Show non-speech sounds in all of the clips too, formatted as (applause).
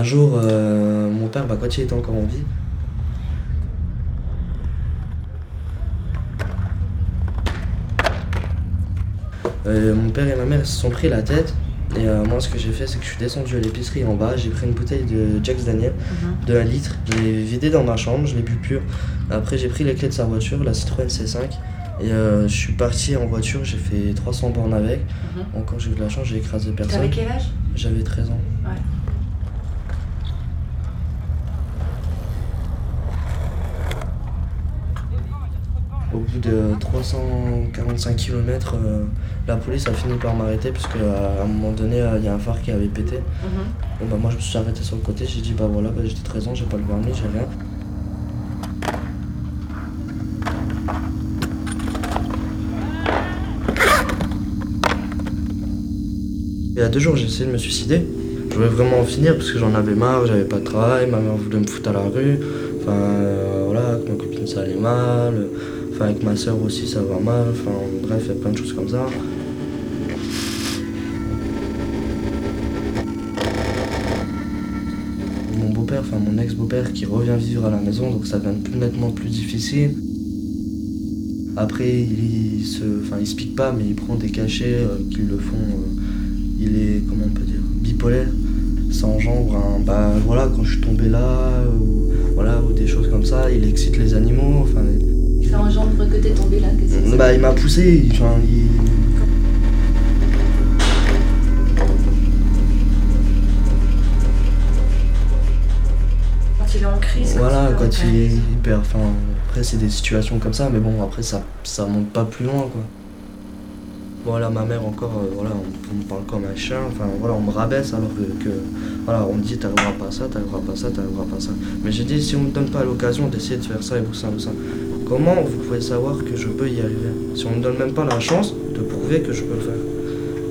Un jour, euh, mon père, bah, quand il était encore en vie, euh, mon père et ma mère se sont pris la tête. Et euh, moi, ce que j'ai fait, c'est que je suis descendu à l'épicerie en bas. J'ai pris une bouteille de Jack Daniel de 1 litre. Je l'ai vidé dans ma chambre, je l'ai bu pur. Après, j'ai pris les clés de sa voiture, la Citroën C5. Et euh, je suis parti en voiture, j'ai fait 300 bornes avec. Mhm. Encore, j'ai eu de la chance, j'ai écrasé personne. T'avais quel âge? J'avais 13 ans. Ouais. Au bout de 345 km, la police a fini par m'arrêter parce qu'à un moment donné, euh, il y a un phare qui avait pété. Mhm. Bah, moi, je me suis arrêté sur le côté. J'ai dit, bah voilà, bah, j'étais 13 ans, j'ai pas le permis, j'ai rien. Il y a deux jours, j'ai essayé de me suicider. Je voulais vraiment en finir parce que j'en avais marre, j'avais pas de travail, ma mère voulait me foutre à la rue. Enfin, euh, voilà, avec ma copine ça allait mal. Avec ma soeur aussi ça va mal. Enfin, bref, il y a plein de choses comme ça. Mon beau-père, enfin mon ex-beau-père qui revient vivre à la maison, donc ça devient plus nettement plus difficile. Après, il, se, enfin, il se pique pas, mais il prend des cachets euh, qui le font. euh, il est, comment on peut dire, bipolaire. Ça engendre un. Bah voilà, quand je suis tombé là, ou, voilà, ou des choses comme ça, il excite les animaux. Enfin, Ça engendre que t'es tombé là, qu'est-ce que c'est bah, il m'a poussé, enfin, il- Quand il est en crise. Voilà, quand quand il est hyper. Enfin, après, c'est des situations comme ça, mais bon, après, ça, ça monte pas plus loin, quoi. Voilà, ma mère encore, euh, voilà, on, on me parle comme un chien, enfin, voilà, on me rabaisse alors que, que, voilà, on me dit t'arriveras pas à ça, t'arriveras pas à ça, t'arriveras pas à ça. Mais j'ai dit, si on me donne pas l'occasion d'essayer de faire ça et tout ça, tout ça, comment vous pouvez savoir que je peux y arriver? Si on me donne même pas la chance de prouver que je peux le faire.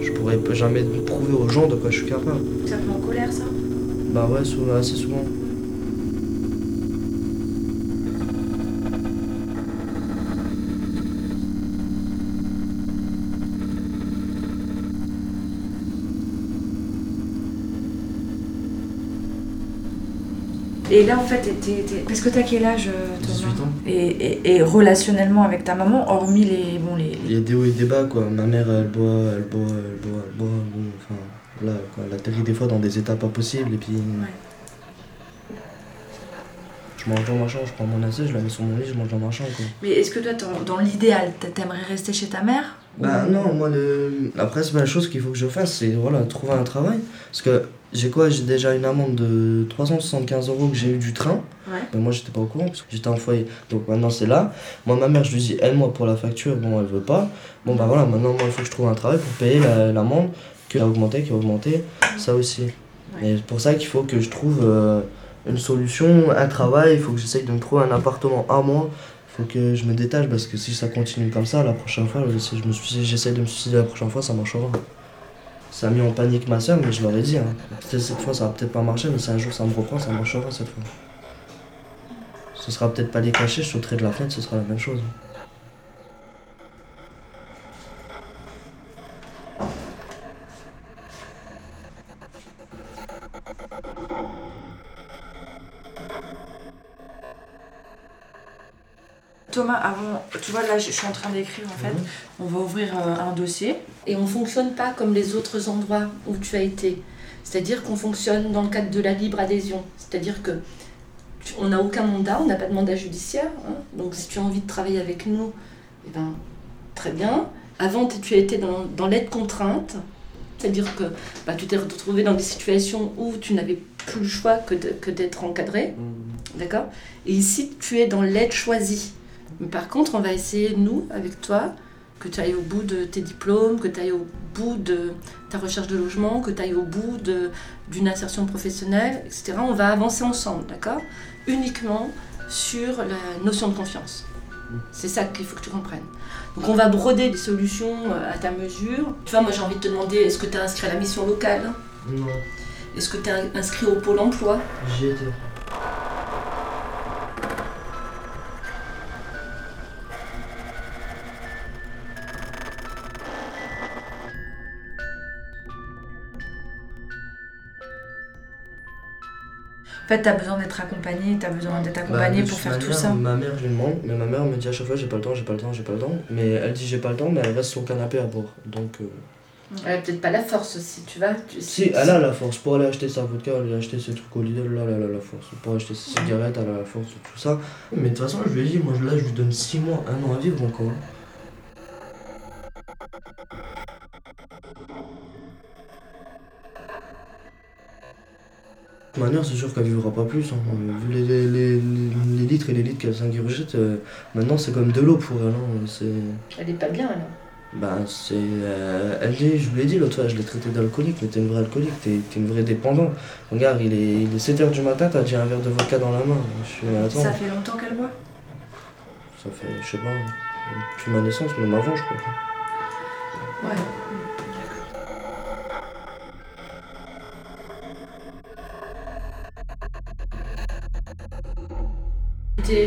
Je pourrais jamais prouver aux gens de quoi je suis capable. Ça te met en colère, ça? Bah ouais, assez souvent. Et là, en fait, t'es- t'es- parce que t'as quel âge, euh, Thomas? 18 ans. Et, et, et relationnellement avec ta maman, hormis les. Bon, les, Il y a des hauts et des bas quoi. Ma mère elle boit, elle boit, elle boit, elle boit. bon, enfin, là quoi. Elle atterrit des fois dans des états pas possibles et puis. Je mange dans ma chambre, je prends mon assiette, je la mets sur mon lit, je mange dans ma chambre quoi. Mais est-ce que toi, dans, l'idéal, t'a- t'aimerais rester chez ta mère? Bah non, moi le... la principale chose qu'il faut que je fasse c'est voilà, trouver un travail. Parce que j'ai quoi J'ai déjà une amende de 375 euros que j'ai eu du train. Ouais. Mais moi j'étais pas au courant parce que j'étais en foyer. Donc maintenant c'est là. Moi ma mère je lui dis aide-moi pour la facture, bon elle veut pas. Bon bah voilà, maintenant moi il faut que je trouve un travail pour payer la- l'amende qui a augmenté, qui a augmenté, ça aussi. Et c'est pour ça qu'il faut que je trouve euh, une solution, un travail, il faut que j'essaye de me trouver un appartement à moi. Faut que je me détache parce que si ça continue comme ça, la prochaine fois, si je me suis, j'essaye de me suicider la prochaine fois, ça marchera. Ça a mis en panique ma soeur, mais je leur ai dit. Hein. Cette fois ça va peut-être pas marcher, mais si un jour ça me reprend, ça marchera cette fois. Ce sera peut-être pas les cachets, je sauterai de la fenêtre, ce sera la même chose. Thomas, avant, tu vois, là, je suis en train d'écrire en fait. Mhm. On va ouvrir euh, un dossier. Et on ne fonctionne pas comme les autres endroits où tu as été. C'est-à-dire qu'on fonctionne dans le cadre de la libre adhésion. C'est-à-dire que tu- on n'a aucun mandat, on n'a pas de mandat judiciaire. hein. Donc si tu as envie de travailler avec nous, eh ben, très bien. Avant, tu tu as été dans, dans l'aide contrainte. C'est-à-dire que bah, tu t'es retrouvé dans des situations où tu n'avais plus le choix que de- que d'être encadré. D'accord? Et ici, tu es dans l'aide choisie. Mais par contre, on va essayer, nous, avec toi, que tu ailles au bout de tes diplômes, que tu ailles au bout de ta recherche de logement, que tu ailles au bout d'une insertion professionnelle, etc. On va avancer ensemble, d'accord? Uniquement sur la notion de confiance. C'est ça qu'il faut que tu comprennes. Donc on va broder des solutions euh, à ta mesure. Tu vois, moi j'ai envie de te demander, est-ce que tu es inscrit à la mission locale? Non, Est-ce que tu es inscrit au pôle emploi? J'y étais. En fait, t'as besoin d'être accompagné, t'as besoin d'être accompagné Bah, de pour faire tout ça. Ma mère, je lui demande, mais ma mère me dit à chaque fois j'ai pas le temps, j'ai pas le temps, j'ai pas le temps. Mais elle dit j'ai pas le temps, mais elle reste sur le canapé à boire. Donc. euh, Elle a peut-être pas la force aussi, tu vois. Tu- Si, elle a la force pour aller acheter sa vodka, aller acheter ses trucs au Lidl, là, elle a la force. Pour acheter ses cigarettes, elle a la force, tout ça. Mais de toute façon, je lui ai dit, moi là, je lui donne 6 mois, 1 an à vivre encore. De toute manière, c'est sûr qu'elle vivra pas plus. hein. Vu les, les, les, les litres et les litres qu'elle s'ingurgite, euh, maintenant c'est comme de l'eau pour elle. hein. C'est. Elle est pas bien, alors. Bah, c'est. euh, elle dit, je vous l'ai dit l'autre fois, je l'ai traité d'alcoolique, mais t'es une vraie alcoolique, t'es t'es une vraie dépendante. Regarde, il est, il est 7h du matin, t'as déjà un verre de vodka dans la main. Je suis, attends, Ça ça... fait longtemps qu'elle boit? Fait, je sais pas, depuis ma naissance, même avant, je crois. Ouais.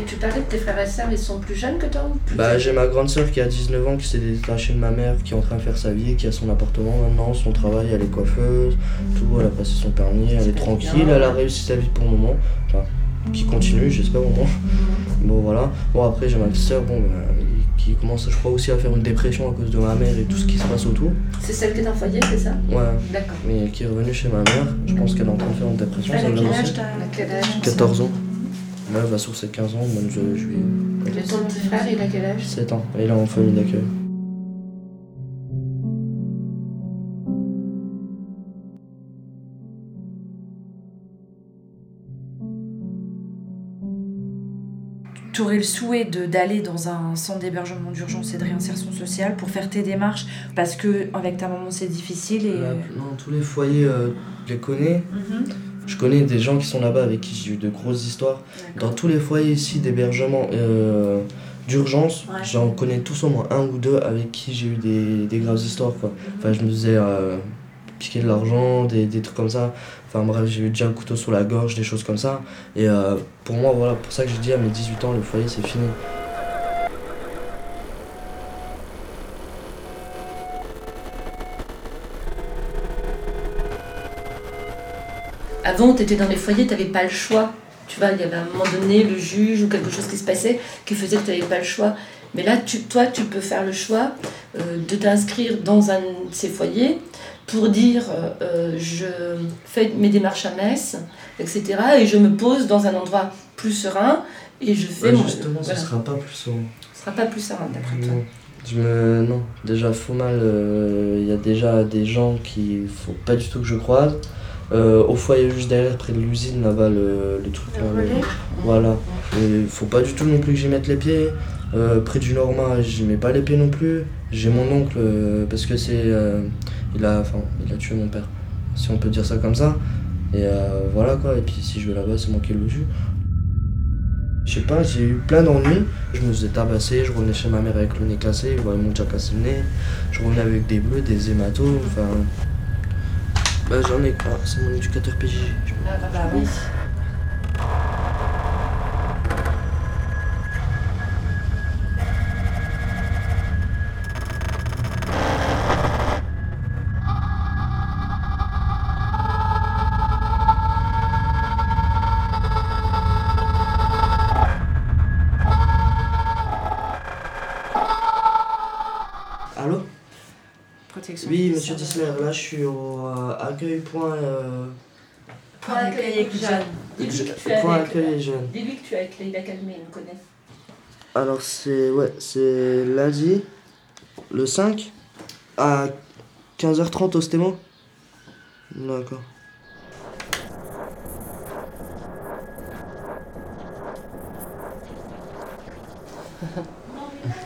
Tu parlais de tes frères et sœurs, ils sont plus jeunes que toi ou plus Bah, j'ai ma grande soeur qui a 19 ans, qui s'est détachée de ma mère, qui est en train de faire sa vie, qui a son appartement maintenant, son travail, elle est coiffeuse, tout, elle a passé son permis, elle est tranquille, bien. elle a réussi sa vie pour le moment. Enfin, qui continue, j'espère au moins. Bon, voilà. Bon, après, j'ai ma soeur, bon, bah, qui commence, je crois, aussi à faire une dépression à cause de ma mère et tout ce qui se passe autour. C'est celle qui est en foyer, c'est ça? Ouais. D'accord. Mais qui est revenue chez ma mère, je pense qu'elle est en train de faire une dépression, Elle a celle-là quel aussi. âge t'as Elle a quel âge? 14 ans. Là, elle va sur ses 15 ans, moi je, je lui. Et ton petit frère, il a quel âge? 7 ans, et il est en famille d'accueil. Tu aurais le souhait de- d'aller dans un centre d'hébergement d'urgence et de réinsertion sociale pour faire tes démarches? Parce que avec ta maman c'est difficile et. Là, non, tous les foyers, euh, je les connais. Mhm. Je connais des gens qui sont là-bas avec qui j'ai eu de grosses histoires. Dans tous les foyers ici d'hébergement euh, d'urgence, Ouais. j'en connais tous au moins un ou deux avec qui j'ai eu des, des graves histoires. Quoi. Enfin, je me faisais euh, piquer de l'argent, des, des trucs comme ça. Enfin bref, j'ai eu déjà un couteau sur la gorge, des choses comme ça. Et euh, pour moi, voilà, pour ça que je dis à mes 18 ans, le foyer c'est fini. Avant, tu étais dans les foyers, tu n'avais pas le choix. Tu vois, il y avait à un moment donné le juge ou quelque chose qui se passait qui faisait que tu n'avais pas le choix. Mais là, tu, toi, tu peux faire le choix euh, de t'inscrire dans un de ces foyers pour dire euh, euh, je fais mes démarches à Metz, etc. Et je me pose dans un endroit plus serein et je fais Ouais, mon. justement, voilà. ce sera pas plus souvent. Ce sera pas plus serein d'après toi. Non. Je me... Non, déjà faux mal, il y a déjà des gens qui faut pas du tout que je croise. Euh, au foyer juste derrière, près de l'usine, là-bas, le, le truc. là, le- Voilà. Et faut pas du tout non plus que j'y mette les pieds. Euh, près du Norma, j'y mets pas les pieds non plus. J'ai mon oncle, euh, parce que c'est. il, a, enfin, il a tué mon père, si on peut dire ça comme ça. Et voilà quoi, et puis si je vais là-bas, c'est moi qui le tue. Je sais pas, j'ai eu plein d'ennuis. Je me faisais tabasser, je revenais chez ma mère avec le nez cassé, ils m'ont déjà cassé le nez. Je revenais avec des bleus, des hématomes, enfin. Bah j'en ai. Ah, c'est mon éducateur PJ. je- Ah, bah, oui. Allô? Protection. Oui, monsieur Dissler, là je suis au accueil point. euh, Point d'accueil avec Jeanne. Dis-lui je- que tu es point avec- accueil jeune. Dis-lui que tu es avec Leïla Calmé, il me connaît. Alors c'est ouais, c'est lundi, le 5, à 15h30 au Stémo. D'accord.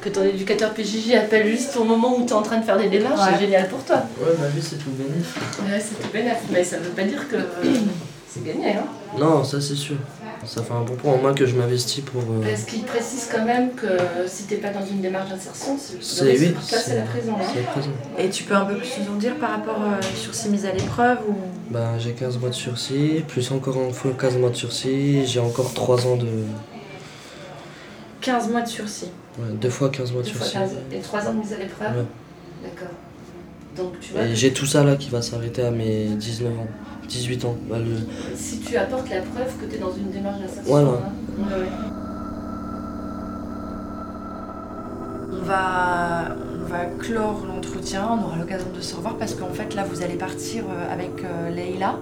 Que ton éducateur PJJ appelle juste au moment où tu es en train de faire des démarches, Ouais. c'est génial pour toi. Ouais, ma vie c'est tout bénéf. Ouais, c'est tout bénef, mais ça veut pas dire que euh, c'est gagné. Hein. Non, ça c'est sûr. Ça fait un bon point au moins que je m'investis pour. euh, Parce qu'il précise quand même que si t'es pas dans une démarche d'insertion, c'est oui, toi, c'est la prison. hein. Et tu peux un peu plus nous en dire par rapport euh, sur ces mises à l'épreuve ou? Ben, j'ai 15 mois de sursis, plus encore une fois 15 mois de sursis, j'ai encore 3 ans de. 15 mois de sursis. Ouais, deux fois 15 mois de Deux fois sursis. 15 et 3 ans de mise à l'épreuve. Ouais. D'accord. Donc tu vois. Et j'ai tout ça là qui va s'arrêter à mes 19 ans. 18 ans. Bah, le... Si tu apportes la preuve que tu es dans une démarche d'insertion. Voilà. hein. Ouais. On va, on va clore l'entretien, on aura l'occasion de se revoir parce qu'en fait là vous allez partir euh, avec euh, Leïla,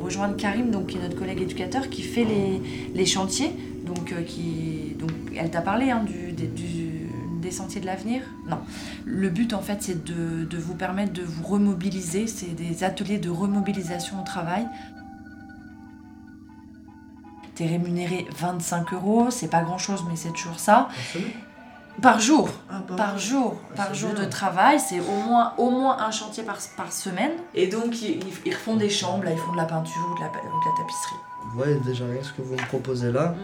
rejoindre Karim, donc, qui est notre collègue éducateur, qui fait les, les chantiers. Donc, euh, qui, donc elle t'a parlé hein, du, des, du- des sentiers de l'avenir? Non. Le but en fait c'est de, de vous permettre de vous remobiliser, c'est des ateliers de remobilisation au travail. T'es rémunéré 25 euros, c'est pas grand chose mais c'est toujours ça. Par jour Ah, par jour, Ah, par jour bien. de travail, c'est au moins, au moins un chantier par, par semaine. Et donc ils, ils- refont des chambres, là ils font de la peinture ou de la, ou de la tapisserie. Ouais, déjà rien ce que vous me proposez là,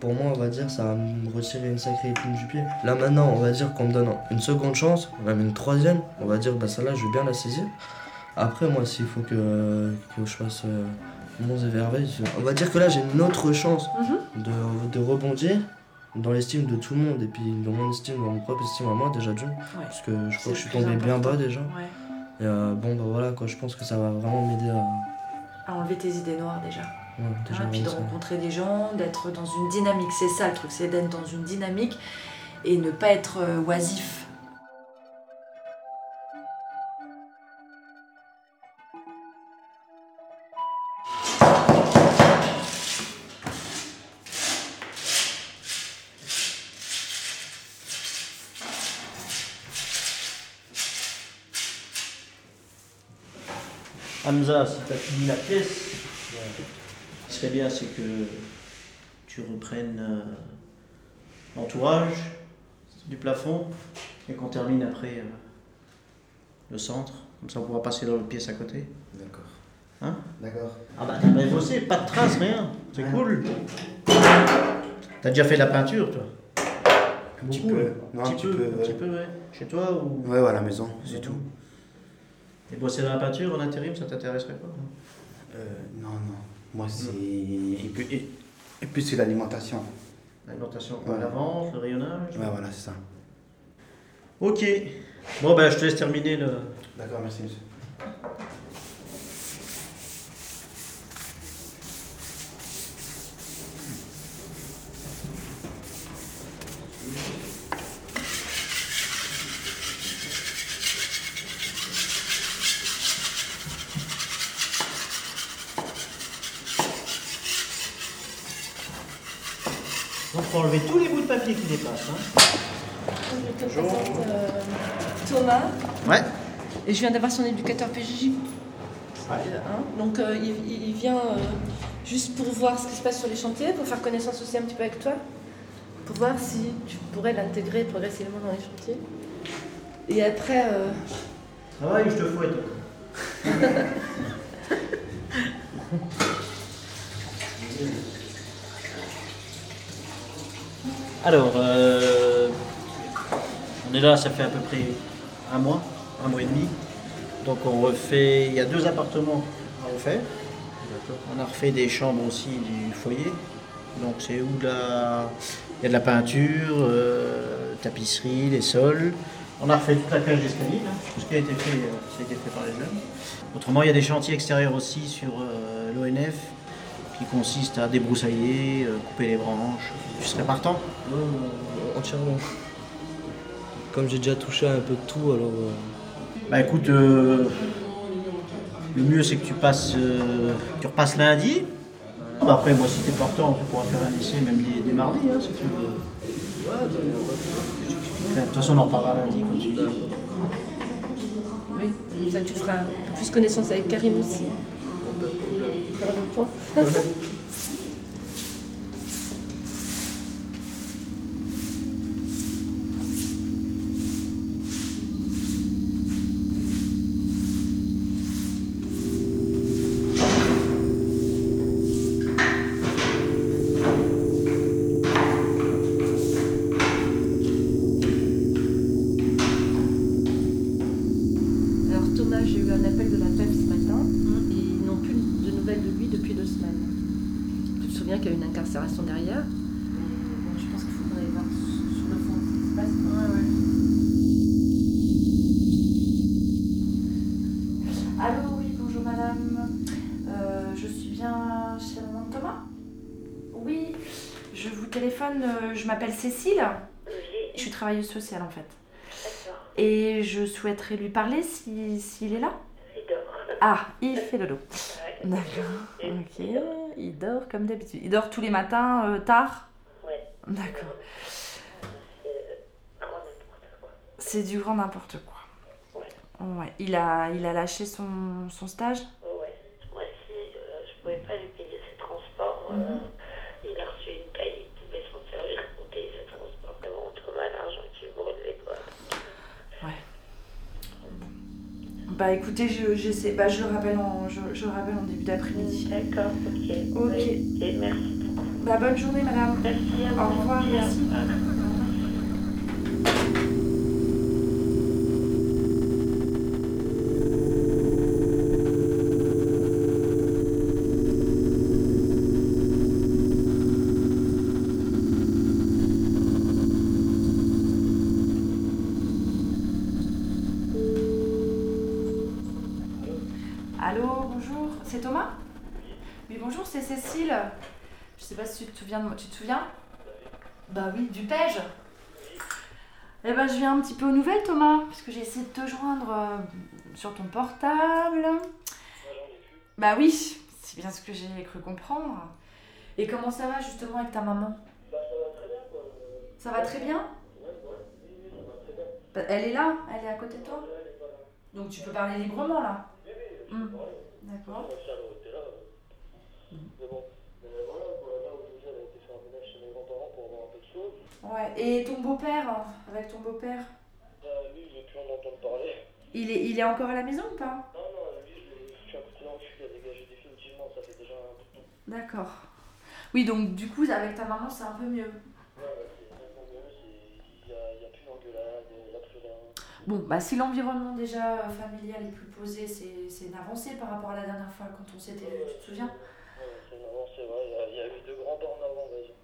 pour moi, on va dire, ça va me retirer une sacrée épine du pied. Là maintenant, on va dire qu'on me donne une seconde chance, même une troisième, on va dire, bah celle-là, je vais bien la saisir. Après, moi, s'il faut que, que je fasse euh, merveilles, je- on va dire que là, j'ai une autre chance Mhm. de, de rebondir dans l'estime de tout le monde, et puis dans mon estime, dans mon propre estime à moi, déjà d'une. Parce que je crois que je suis tombé bien bas déjà. Ouais. Et euh, bon, bah voilà, quoi, je pense que ça va vraiment m'aider à. À enlever tes idées noires déjà. Hein, puis de ça- rencontrer des gens, d'être dans une dynamique. C'est ça le truc, c'est d'être dans une dynamique et ne pas être euh, oisif. Hamza, si tu as fini la pièce, serait bien, c'est que tu reprennes euh, l'entourage du plafond et qu'on termine après euh, le centre. Comme ça, on pourra passer dans l'autre pièce à côté. D'accord. Hein? D'accord. Ah bah, t'as bien bossé, pas de traces, rien. C'est Ouais. cool. T'as déjà fait de la peinture, toi? Un petit peu. Non, un petit peu, un petit peu, ouais. Chez toi ou? Ouais, ouais, à la maison, c'est tout. Et bosser dans la peinture en intérim, ça t'intéresserait pas Euh, non, non. Moi, c'est. Et puis, et, et puis c'est l'alimentation. L'alimentation, Ouais. la vente, le rayonnage Ouais, voilà, c'est ça. Ok. Bon, ben, je te laisse terminer le. D'accord, merci, monsieur. Donc, faut enlever tous les bouts de papier qui dépassent. Hein. Je te présente euh, Thomas. Ouais. Et je viens d'avoir son éducateur PJJ. Hein, Donc euh, il, vient euh, juste pour voir ce qui se passe sur les chantiers, pour faire connaissance aussi un petit peu avec toi, pour voir si tu pourrais l'intégrer progressivement dans les chantiers. Et après, euh, Travaille ou je te fouette (laughs) Alors, euh, on est là, ça fait à peu près un mois, un mois et demi. Donc on refait, il y a deux appartements à refaire. On a refait des chambres aussi du foyer. Donc c'est où la... il y a de la peinture, euh, tapisserie, les sols. On a refait toute la cage d'escalier, tout ce qui a été fait, euh, ça a été fait par les jeunes. Autrement, il y a des chantiers extérieurs aussi sur euh, l'ONF qui consistent à débroussailler, couper les branches. Tu serais partant? Entièrement. Comme j'ai déjà touché à un peu de tout, alors. Bah écoute, euh, le mieux c'est que tu passes, euh, tu repasses lundi. Bah, après, moi si t'es partant, tu pourras faire un essai même des, des mardis, hein, si tu veux. De toute façon, on en reparlera lundi quand tu dis. oui, comme ça tu feras un peu plus connaissance avec Karim aussi. Faire restaurations derrière. Mais bon je pense qu'il faudrait voir sur le fond ce qui se passe. Ouais. Allô, oui, bonjour madame. Euh, je suis bien chez maman Thomas Oui, je vous téléphone, euh, je m'appelle Cécile. Je suis travailleuse sociale en fait. Et je souhaiterais lui parler s'il si, si est là. Il dort. Ah, il fait dodo. D'accord, ok. Il dort comme d'habitude. Il dort tous les matins euh, tard Ouais. D'accord. Quoi. C'est du grand n'importe quoi. Ouais. Ouais. Il a, il a lâché son, son stage Ouais. Moi, si euh, je pouvais pas lui payer ses transports, euh, Mhm. il a reçu une paye, il pouvait s'en servir pour payer ses transports. Vraiment, trop mal l'argent qui brûlait, quoi. Bah écoutez, je, j'essaie, bah, je le rappelle en, je, je le rappelle en début d'après-midi. D'accord, ok. Ok. Et merci. Bah bonne journée madame. Merci à vous. Au revoir, merci bonjour, c'est Thomas Oui, bonjour, c'est Cécile. Je sais pas si tu te souviens de moi. Tu te souviens Bah oui, du Pège. Eh ben, je viens un petit peu aux nouvelles, Thomas, parce que j'ai essayé de te joindre euh, sur ton portable. Bah oui, c'est bien ce que j'ai cru comprendre. Et comment ça va justement avec ta maman? Ça va très bien? Bah, Elle est là Elle est à côté de toi? Donc tu peux parler librement là? Hmm. D'accord. Ouais, et ton beau-père, hein, avec ton beau-père, lui, je veux plus en entendre parler. il est, il est encore à la maison ou pas? Non, non, lui, je un de pied dans le cul, il a dégagé définitivement, ça fait déjà un bout de temps. D'accord. Oui, donc du coup, avec ta maman, c'est un peu mieux. Ouais, ouais, c'est nettement mieux, c'est- il y a, il y a plus d'engueulade, il y a plus rien. Bon, bah si l'environnement déjà euh, familial est plus posé, c'est une avancée par rapport à la dernière fois quand on s'était vu, tu te souviens? Ouais, c'est une avancée, ouais, il y, a, il y a eu de grands en avant, on va dire.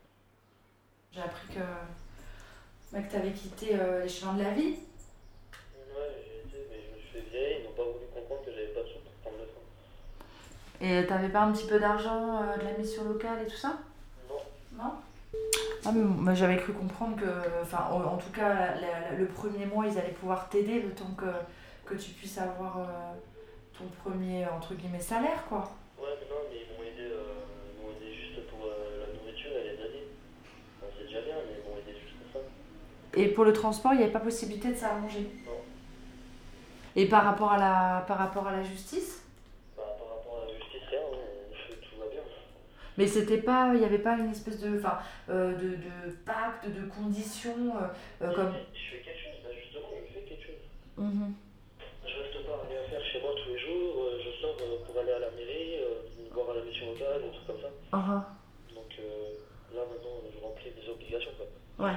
J'ai appris que, bah, que t'avais quitté euh, les chemins de la vie. Ouais, j'ai été, mais je me suis fait vieille, ils n'ont pas voulu comprendre que j'avais pas de sous pour prendre le train. Et t'avais pas un petit peu d'argent, euh, de la mission locale et tout ça? Non. Non? Ah mais j'avais cru comprendre que, enfin en, en tout cas la- la- le premier mois ils allaient pouvoir t'aider le temps que, que tu puisses avoir euh, ton premier entre guillemets salaire quoi. Ouais, mais non, mais ils m'ont aidé, euh, ils m'ont aidé juste pour euh, la nourriture et les alliés. Bon, c'est déjà bien, mais ils m'ont aidé juste pour ça. Et pour le transport il n'y avait pas possibilité de s'arranger? Non. Et par rapport à la, par rapport à la justice Bah, par rapport à la justice, rien, hein, tout va bien. Mais c'était pas, il n'y avait pas une espèce de, enfin, euh, de, de pacte, de conditions euh, euh, comme. Je fais quelque chose, bah justement, je fais quelque chose. Mhm. Je reste pas à rien faire chez moi tous les jours, je sors pour aller à la mairie, voir à la mission locale, des trucs comme ça. Ah Donc là maintenant, je remplis des obligations quoi. Ouais.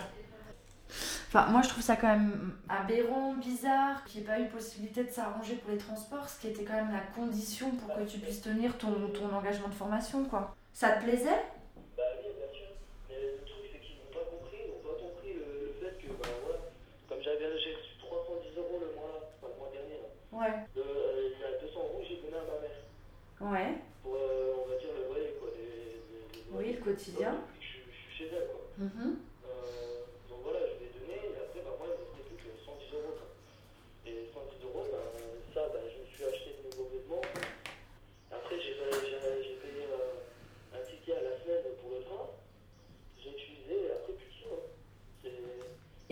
Enfin, moi je trouve ça quand même aberrant, bizarre, qu'il n'y ait pas eu possibilité de s'arranger pour les transports, ce qui était quand même la condition pour que tu puisses tenir ton, ton engagement de formation, quoi. Ça te plaisait? Bah oui, bien sûr. Mais le truc c'est qu'ils n'ont pas compris, ils n'ont pas compris le, le fait que bah voilà, comme j'avais reçu 310 euros le mois enfin le mois dernier là, Ouais. euh, il y a 200 euros j'ai donné à ma mère. Ouais. Pour euh, on va dire le loyer quoi, des, des, des Oui, le quotidien. Je, suis chez elle quoi. Mhm. Euh, donc voilà, je l'ai donné et après, bah, moi, il me restait plus que 110 euros. Quoi. Et 110 euros, bah, ça, bah, je me suis acheté de nouveaux vêtements. Après, j'ai j'ai- j'ai payé euh, un ticket à la semaine pour le train. J'ai utilisé et après, plus de sous. hein. C'est-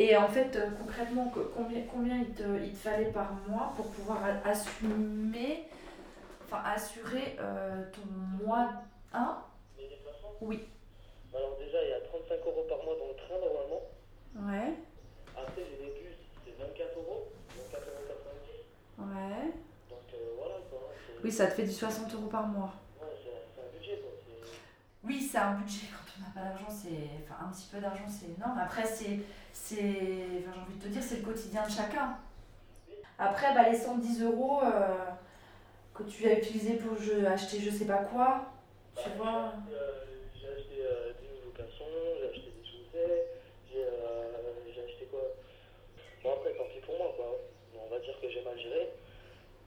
Et en fait, euh, concrètement, combien, combien il, te, il te fallait par mois pour pouvoir assumer, enfin assurer euh, ton mois 1 Les déplacements Oui. Alors, déjà, il y a 35 euros par mois dans le train normalement. Ouais. Après, j'ai des bus, c'est 24 euros. 24,90 euros. Ouais. Donc euh, voilà quoi. c'est- Oui, ça te fait du 60 euros par mois. Ouais, c'est c'est un budget quoi. c'est- Oui, c'est un budget. Quand on n'a pas d'argent, c'est. Un petit peu d'argent, c'est énorme. Après, c'est. c'est... J'ai envie de te dire, c'est le quotidien de chacun. Après, bah, les 110 euros euh, que tu as utilisés pour acheter je sais pas quoi, tu vois. Euh, acheté euh, des nouveaux caleçons, j'ai acheté des chaussettes, j'ai euh, j'ai acheté quoi Bon après tant pis pour moi quoi. On va dire que j'ai mal géré.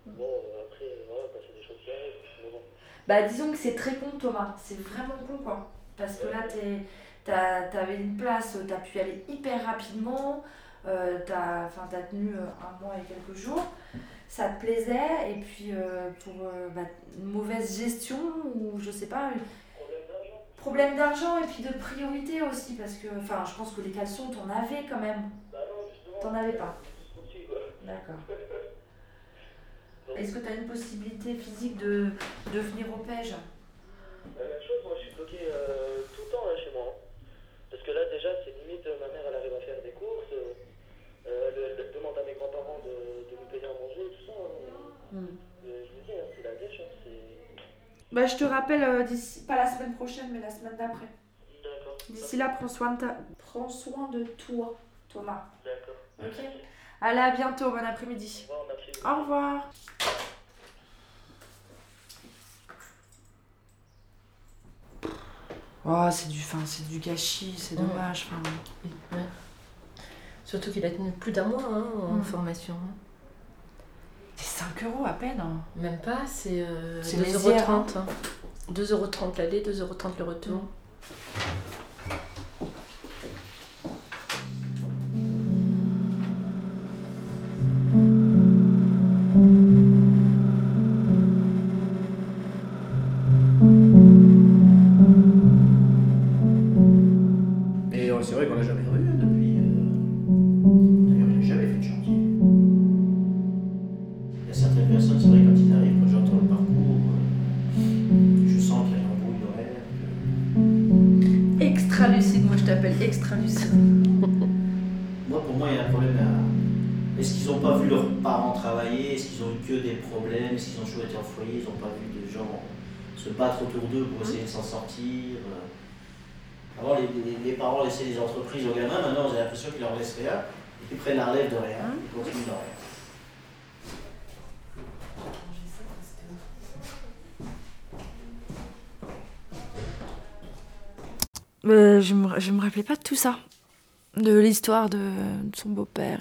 Bon après voilà c'est des choses qui arrivent. Mais bon. Bah, disons que c'est très con, Thomas. C'est vraiment con, quoi. Parce que là, tu avais une place, tu as pu y aller hyper rapidement, euh, tu as, as, tenu euh, un mois et quelques jours, ça te plaisait, et puis euh, pour euh, bah, une mauvaise gestion, ou je sais pas, problème d'argent et puis de priorité aussi, parce que enfin, je pense que les caleçons, t'en avais quand même. Bah non, justement. T'en avais pas. D'accord. Est-ce que tu as une possibilité physique de, de venir au PEJ La même chose, moi je suis bloqué euh, tout le temps là chez moi. hein. Parce que là déjà c'est limite, euh, ma mère elle arrive à faire des courses, euh, euh, elle, elle demande à mes grands-parents de, de payer à manger, tout ça. hein. Hmm. Euh, je vous dis, hein, c'est la dèche, hein. Bah, je te rappelle euh, d'ici, pas la semaine prochaine, mais la semaine d'après. D'accord. D'ici là, prends soin de, ta... prends soin de toi, Thomas. D'accord. Ok? Allez, à bientôt, bon après-midi. Au revoir. Oh, c'est du, fin, c'est du gâchis, c'est Mm. dommage. Ouais. Surtout qu'il a tenu plus d'un mois hein, en Mm. formation. C'est 5 euros à peine. hein. Même pas, c'est euh, C'est 2,30€. lisière, hein. 2,30€ l'aller, 2,30€ le retour. Et travailler Est-ce qu'ils ont eu que des problèmes Est-ce qu'ils ont toujours été en foyer Ils n'ont pas vu des gens se battre autour d'eux pour essayer de s'en sortir euh. Avant, les, les- les parents laissaient les entreprises aux gamins. Maintenant, j'ai l'impression qu'ils leur laissent rien. Ils prennent la relève de rien. Ils continuent dans rien. Euh, je, me, je me rappelais pas de tout ça. De l'histoire de, son beau-père.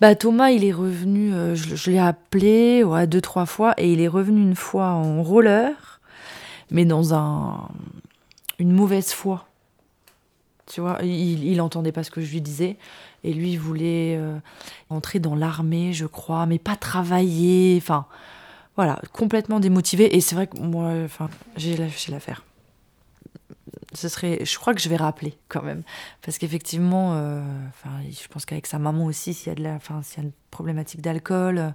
Bah, Thomas, il est revenu, euh, je, l'ai appelé deux, trois fois, et il est revenu une fois en roller, mais dans un, une mauvaise foi. Tu vois, il, il entendait pas ce que je lui disais, et lui, voulait euh, entrer dans l'armée, je crois, mais pas travailler, enfin, voilà, complètement démotivé, et c'est vrai que moi, enfin, j'ai lâché l'affaire ce serait, je crois que je vais rappeler quand même, parce qu'effectivement, euh, je pense qu'avec sa maman aussi, s'il y a de la, enfin, s'il y a une problématique d'alcool, euh,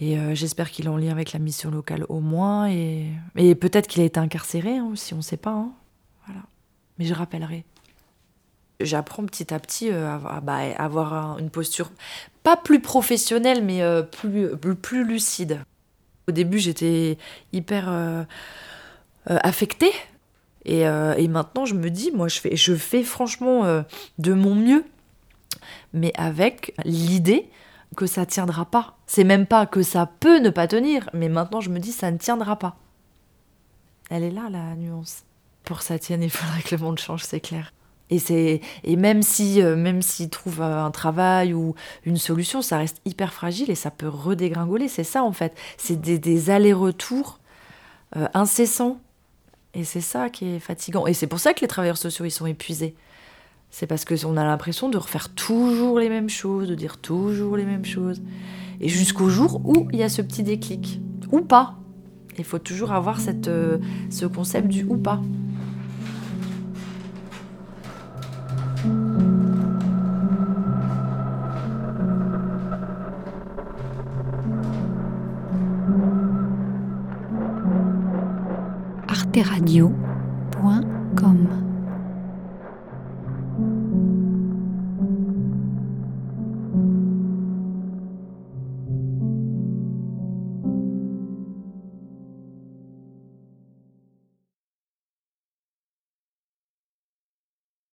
et euh, j'espère qu'il est en lien avec la mission locale au moins, et, et peut-être qu'il a été incarcéré hein, aussi, on ne sait pas, hein. voilà. Mais je rappellerai. J'apprends petit à petit à, bah, avoir un- une posture pas plus professionnelle, mais plus, plus, lucide. Au début, j'étais hyper affectée. Et, euh, et maintenant, je me dis, moi, je fais, je fais franchement euh, de mon mieux, mais avec l'idée que ça tiendra pas. C'est même pas que ça peut ne pas tenir, mais maintenant, je me dis, ça ne tiendra pas. Elle est là, la nuance. Pour que ça tienne, il faudrait que le monde change, c'est clair. Et, même si euh, même s'il trouve un travail ou une solution, ça reste hyper fragile et ça peut redégringoler. C'est ça, en fait. C'est des, des allers-retours incessants et c'est ça qui est fatigant. Et c'est pour ça que les travailleurs sociaux, ils sont épuisés. C'est parce qu'on a l'impression de refaire toujours les mêmes choses, de dire toujours les mêmes choses. Et jusqu'au jour où il y a ce petit déclic. Ou pas. Il faut toujours avoir cette, euh, ce concept du ou pas. arteradio.com